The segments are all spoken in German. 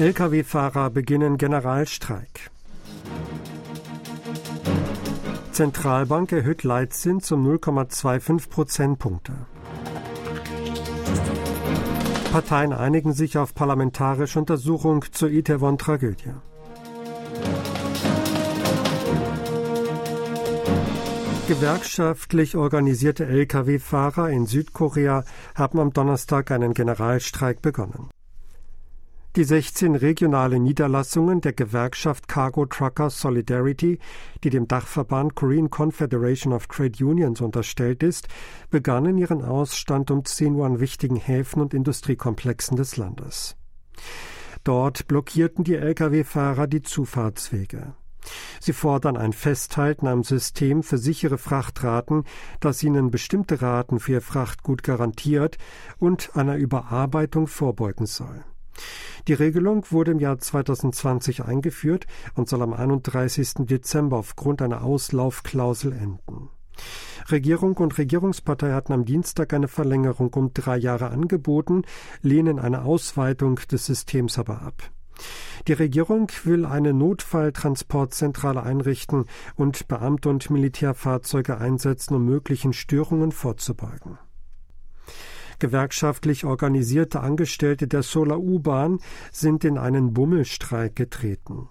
Lkw-Fahrer beginnen Generalstreik. Zentralbank erhöht Leitzins um 0,25 Prozentpunkte. Parteien einigen sich auf parlamentarische Untersuchung zur Itaewon-Tragödie. Gewerkschaftlich organisierte Lkw-Fahrer in Südkorea haben am Donnerstag einen Generalstreik begonnen. Die 16 regionalen Niederlassungen der Gewerkschaft Cargo Truckers Solidarity, die dem Dachverband Korean Confederation of Trade Unions unterstellt ist, begannen ihren Ausstand um 10 Uhr an wichtigen Häfen und Industriekomplexen des Landes. Dort blockierten die Lkw-Fahrer die Zufahrtswege. Sie fordern ein Festhalten am System für sichere Frachtraten, das ihnen bestimmte Raten für ihr Frachtgut garantiert und einer Überarbeitung vorbeugen soll. Die Regelung wurde im Jahr 2020 eingeführt und soll am 31. Dezember aufgrund einer Auslaufklausel enden. Regierung und Regierungspartei hatten am Dienstag eine Verlängerung um drei Jahre angeboten, lehnen eine Ausweitung des Systems aber ab. Die Regierung will eine Notfalltransportzentrale einrichten und Beamte und Militärfahrzeuge einsetzen, um möglichen Störungen vorzubeugen. Gewerkschaftlich organisierte Angestellte der Solar U-Bahn sind in einen Bummelstreik getreten.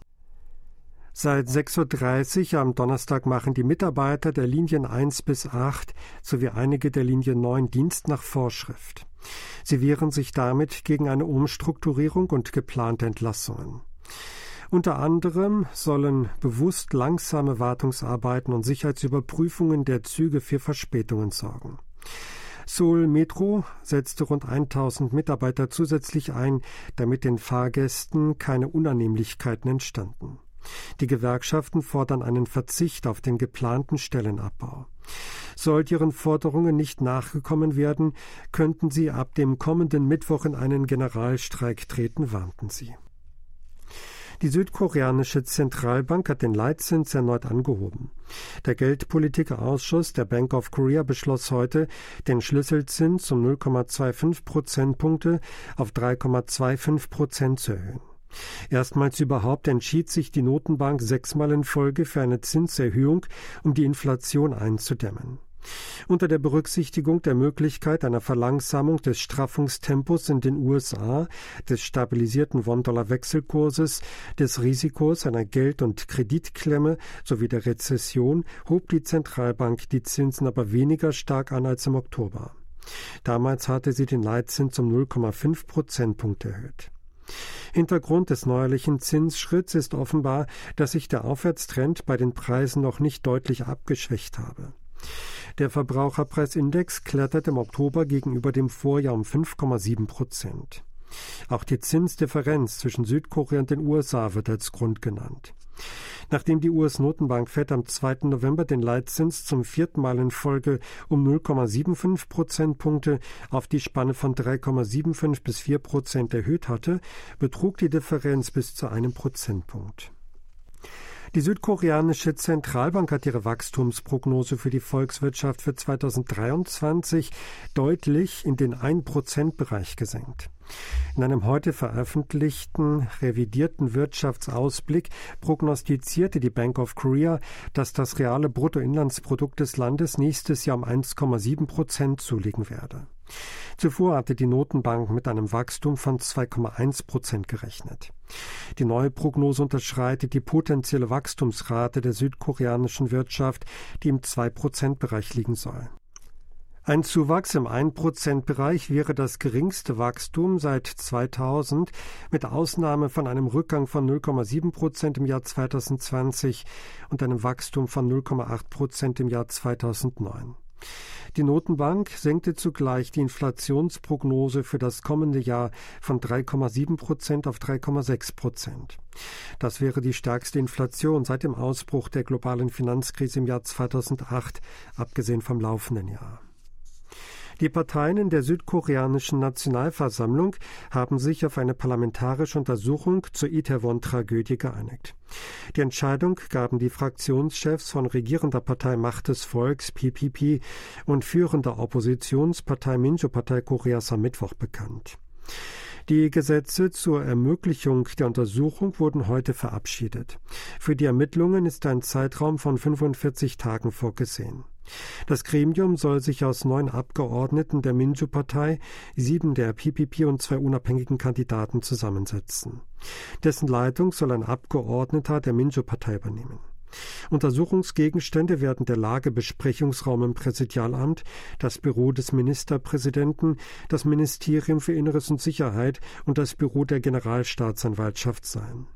Seit 6.30 Uhr am Donnerstag machen die Mitarbeiter der Linien 1 bis 8 sowie einige der Linie 9 Dienst nach Vorschrift. Sie wehren sich damit gegen eine Umstrukturierung und geplante Entlassungen. Unter anderem sollen bewusst langsame Wartungsarbeiten und Sicherheitsüberprüfungen der Züge für Verspätungen sorgen. Seoul Metro setzte rund 1000 Mitarbeiter zusätzlich ein, damit den Fahrgästen keine Unannehmlichkeiten entstanden. Die Gewerkschaften fordern einen Verzicht auf den geplanten Stellenabbau. Sollte ihren Forderungen nicht nachgekommen werden, könnten sie ab dem kommenden Mittwoch in einen Generalstreik treten, warnten sie. Die südkoreanische Zentralbank hat den Leitzins erneut angehoben. Der Geldpolitikausschuss der Bank of Korea beschloss heute, den Schlüsselzins um 0,25 Prozentpunkte auf 3,25 Prozent zu erhöhen. Erstmals überhaupt entschied sich die Notenbank sechsmal in Folge für eine Zinserhöhung, um die Inflation einzudämmen. Unter der Berücksichtigung der Möglichkeit einer Verlangsamung des Straffungstempos in den USA, des stabilisierten Won-Dollar-Wechselkurses, des Risikos einer Geld- und Kreditklemme sowie der Rezession hob die Zentralbank die Zinsen aber weniger stark an als im Oktober. Damals hatte sie den Leitzins um 0,5 Prozentpunkte erhöht. Hintergrund des neuerlichen Zinsschritts ist offenbar, dass sich der Aufwärtstrend bei den Preisen noch nicht deutlich abgeschwächt habe. Der Verbraucherpreisindex klettert im Oktober gegenüber dem Vorjahr um 5,7 Prozent. Auch die Zinsdifferenz zwischen Südkorea und den USA wird als Grund genannt. Nachdem die US-Notenbank Fed am 2. November den Leitzins zum vierten Mal in Folge um 0,75 Prozentpunkte auf die Spanne von 3,75 bis 4 Prozent erhöht hatte, betrug die Differenz bis zu einem Prozentpunkt. Die südkoreanische Zentralbank hat ihre Wachstumsprognose für die Volkswirtschaft für 2023 deutlich in den 1-Prozent-Bereich gesenkt. In einem heute veröffentlichten revidierten Wirtschaftsausblick prognostizierte die Bank of Korea, dass das reale Bruttoinlandsprodukt des Landes nächstes Jahr um 1,7 Prozent zulegen werde. Zuvor hatte die Notenbank mit einem Wachstum von 2,1 Prozent gerechnet. Die neue Prognose unterschreitet die potenzielle Wachstumsrate der südkoreanischen Wirtschaft, die im 2-Prozent-Bereich liegen soll. Ein Zuwachs im 1%-Bereich wäre das geringste Wachstum seit 2000, mit Ausnahme von einem Rückgang von 0,7 Prozent im Jahr 2020 und einem Wachstum von 0,8 Prozent im Jahr 2009. Die Notenbank senkte zugleich die Inflationsprognose für das kommende Jahr von 3,7 Prozent auf 3,6 Prozent. Das wäre die stärkste Inflation seit dem Ausbruch der globalen Finanzkrise im Jahr 2008, abgesehen vom laufenden Jahr. Die Parteien in der südkoreanischen Nationalversammlung haben sich auf eine parlamentarische Untersuchung zur Itaewon-Tragödie geeinigt. Die Entscheidung gaben die Fraktionschefs von regierender Partei Macht des Volks PPP und führender Oppositionspartei Minjo-Partei Koreas am Mittwoch bekannt. Die Gesetze zur Ermöglichung der Untersuchung wurden heute verabschiedet. Für die Ermittlungen ist ein Zeitraum von 45 Tagen vorgesehen. Das Gremium soll sich aus neun Abgeordneten der Minju-Partei, sieben der PPP und zwei unabhängigen Kandidaten zusammensetzen. Dessen Leitung soll ein Abgeordneter der Minju-Partei übernehmen. Untersuchungsgegenstände werden der Lagebesprechungsraum im Präsidialamt, das Büro des Ministerpräsidenten, das Ministerium für Inneres und Sicherheit und das Büro der Generalstaatsanwaltschaft sein.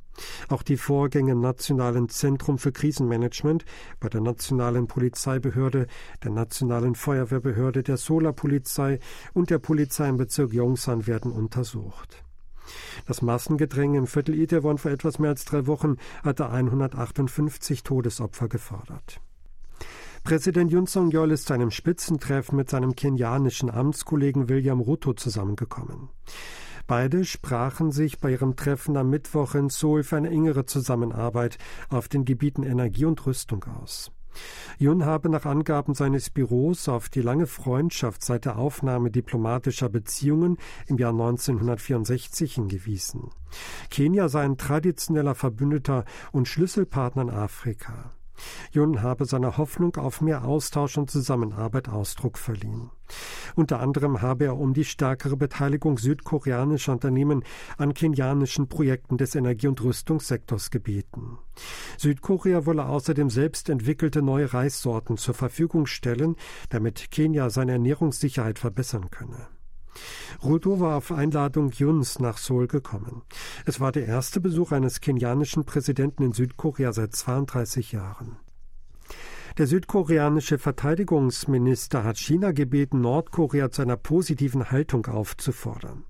Auch die Vorgänge im Nationalen Zentrum für Krisenmanagement, bei der Nationalen Polizeibehörde, der Nationalen Feuerwehrbehörde, der Solarpolizei und der Polizei im Bezirk Yongsan werden untersucht. Das Massengedränge im Viertel Itaewon vor etwas mehr als drei Wochen hatte 158 Todesopfer gefordert. Präsident Yun Song-yeol ist zu einem Spitzentreffen mit seinem kenianischen Amtskollegen William Ruto zusammengekommen. Beide sprachen sich bei ihrem Treffen am Mittwoch in Seoul für eine engere Zusammenarbeit auf den Gebieten Energie und Rüstung aus. Jun habe nach Angaben seines Büros auf die lange Freundschaft seit der Aufnahme diplomatischer Beziehungen im Jahr 1964 hingewiesen. Kenia sei ein traditioneller Verbündeter und Schlüsselpartner in Afrika. Jun habe seiner Hoffnung auf mehr Austausch und Zusammenarbeit Ausdruck verliehen. Unter anderem habe er um die stärkere Beteiligung südkoreanischer Unternehmen an kenianischen Projekten des Energie- und Rüstungssektors gebeten. Südkorea wolle außerdem selbst entwickelte neue Reissorten zur Verfügung stellen, damit Kenia seine Ernährungssicherheit verbessern könne. Ruto war auf Einladung Juns nach Seoul gekommen. Es war der erste Besuch eines kenianischen Präsidenten in Südkorea seit 32 Jahren. Der südkoreanische Verteidigungsminister hat China gebeten, Nordkorea zu einer positiven Haltung aufzufordern.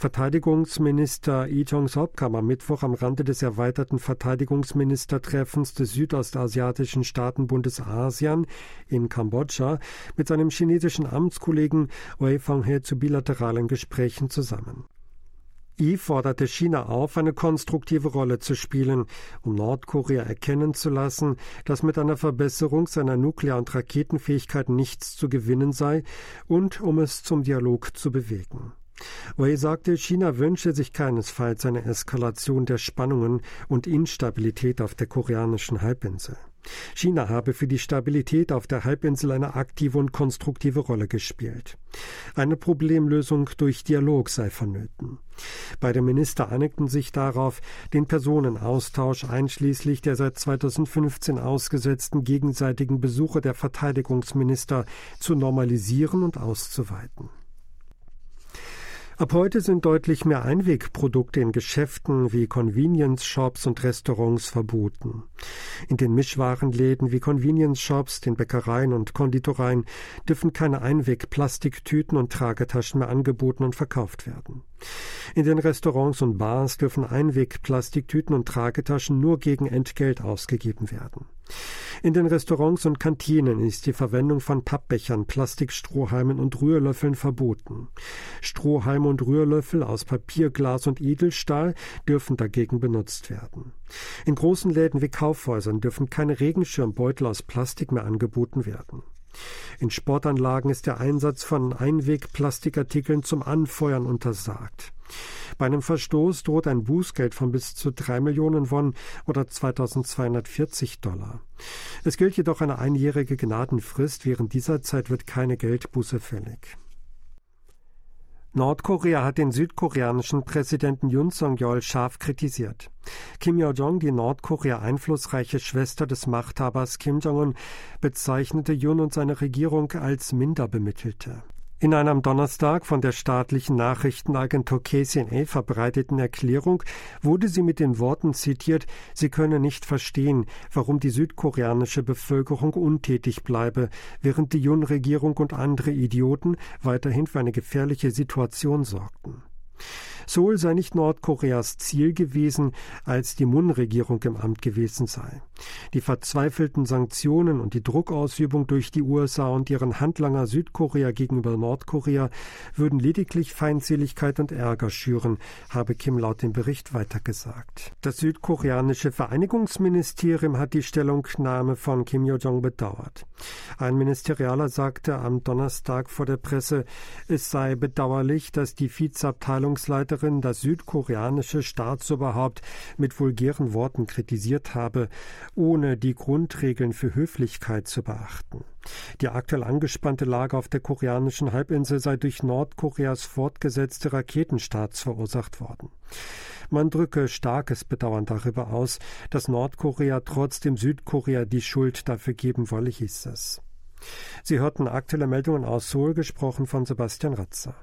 Verteidigungsminister Lee Jong-sop kam am Mittwoch am Rande des erweiterten Verteidigungsministertreffens des südostasiatischen Staatenbundes ASEAN in Kambodscha mit seinem chinesischen Amtskollegen Wei Fenghe zu bilateralen Gesprächen zusammen. Yi forderte China auf, eine konstruktive Rolle zu spielen, um Nordkorea erkennen zu lassen, dass mit einer Verbesserung seiner Nuklear- und Raketenfähigkeit nichts zu gewinnen sei und um es zum Dialog zu bewegen. Wei sagte, China wünsche sich keinesfalls eine Eskalation der Spannungen und Instabilität auf der koreanischen Halbinsel. China habe für die Stabilität auf der Halbinsel eine aktive und konstruktive Rolle gespielt. Eine Problemlösung durch Dialog sei vonnöten. Beide Minister einigten sich darauf, den Personenaustausch einschließlich der seit 2015 ausgesetzten gegenseitigen Besuche der Verteidigungsminister zu normalisieren und auszuweiten. Ab heute sind deutlich mehr Einwegprodukte in Geschäften wie Convenience Shops und Restaurants verboten. In den Mischwarenläden wie Convenience Shops, den Bäckereien und Konditoreien dürfen keine Einwegplastiktüten und Tragetaschen mehr angeboten und verkauft werden. In den Restaurants und Bars dürfen Einwegplastiktüten und Tragetaschen nur gegen Entgelt ausgegeben werden. In den Restaurants und Kantinen ist die Verwendung von Pappbechern, Plastikstrohhalmen und Rührlöffeln verboten. Strohhalme und Rührlöffel aus Papier, Glas und Edelstahl dürfen dagegen benutzt werden. In großen Läden wie Kaufhäusern dürfen keine Regenschirmbeutel aus Plastik mehr angeboten werden. In Sportanlagen ist der Einsatz von Einwegplastikartikeln zum Anfeuern untersagt. Bei einem Verstoß droht ein Bußgeld von bis zu drei Millionen Won oder 2240 Dollar. Es gilt jedoch eine einjährige Gnadenfrist. Während dieser Zeit wird keine Geldbuße fällig. Nordkorea hat den südkoreanischen Präsidenten Yoon Song-yeol scharf kritisiert. Kim Yo-jong, die Nordkorea einflussreiche Schwester des Machthabers Kim Jong-un, bezeichnete Yoon und seine Regierung als Minderbemittelte. In einer am Donnerstag von der staatlichen Nachrichtenagentur KCNA verbreiteten Erklärung wurde sie mit den Worten zitiert, sie könne nicht verstehen, warum die südkoreanische Bevölkerung untätig bleibe, während die Jun-Regierung und andere Idioten weiterhin für eine gefährliche Situation sorgten. Seoul sei nicht Nordkoreas Ziel gewesen, als die Mun-Regierung im Amt gewesen sei. Die verzweifelten Sanktionen und die Druckausübung durch die USA und ihren Handlanger Südkorea gegenüber Nordkorea würden lediglich Feindseligkeit und Ärger schüren, habe Kim laut dem Bericht weitergesagt. Das südkoreanische Vereinigungsministerium hat die Stellungnahme von Kim Yo-jong bedauert. Ein Ministerialer sagte am Donnerstag vor der Presse, es sei bedauerlich, dass die Vizeabteilungsleiterin darin das südkoreanische Staatsoberhaupt mit vulgären Worten kritisiert habe, ohne die Grundregeln für Höflichkeit zu beachten. Die aktuell angespannte Lage auf der koreanischen Halbinsel sei durch Nordkoreas fortgesetzte Raketenstarts verursacht worden. Man drücke starkes Bedauern darüber aus, dass Nordkorea trotzdem Südkorea die Schuld dafür geben wolle, hieß es. Sie hörten aktuelle Meldungen aus Seoul, gesprochen von Sebastian Ratzer.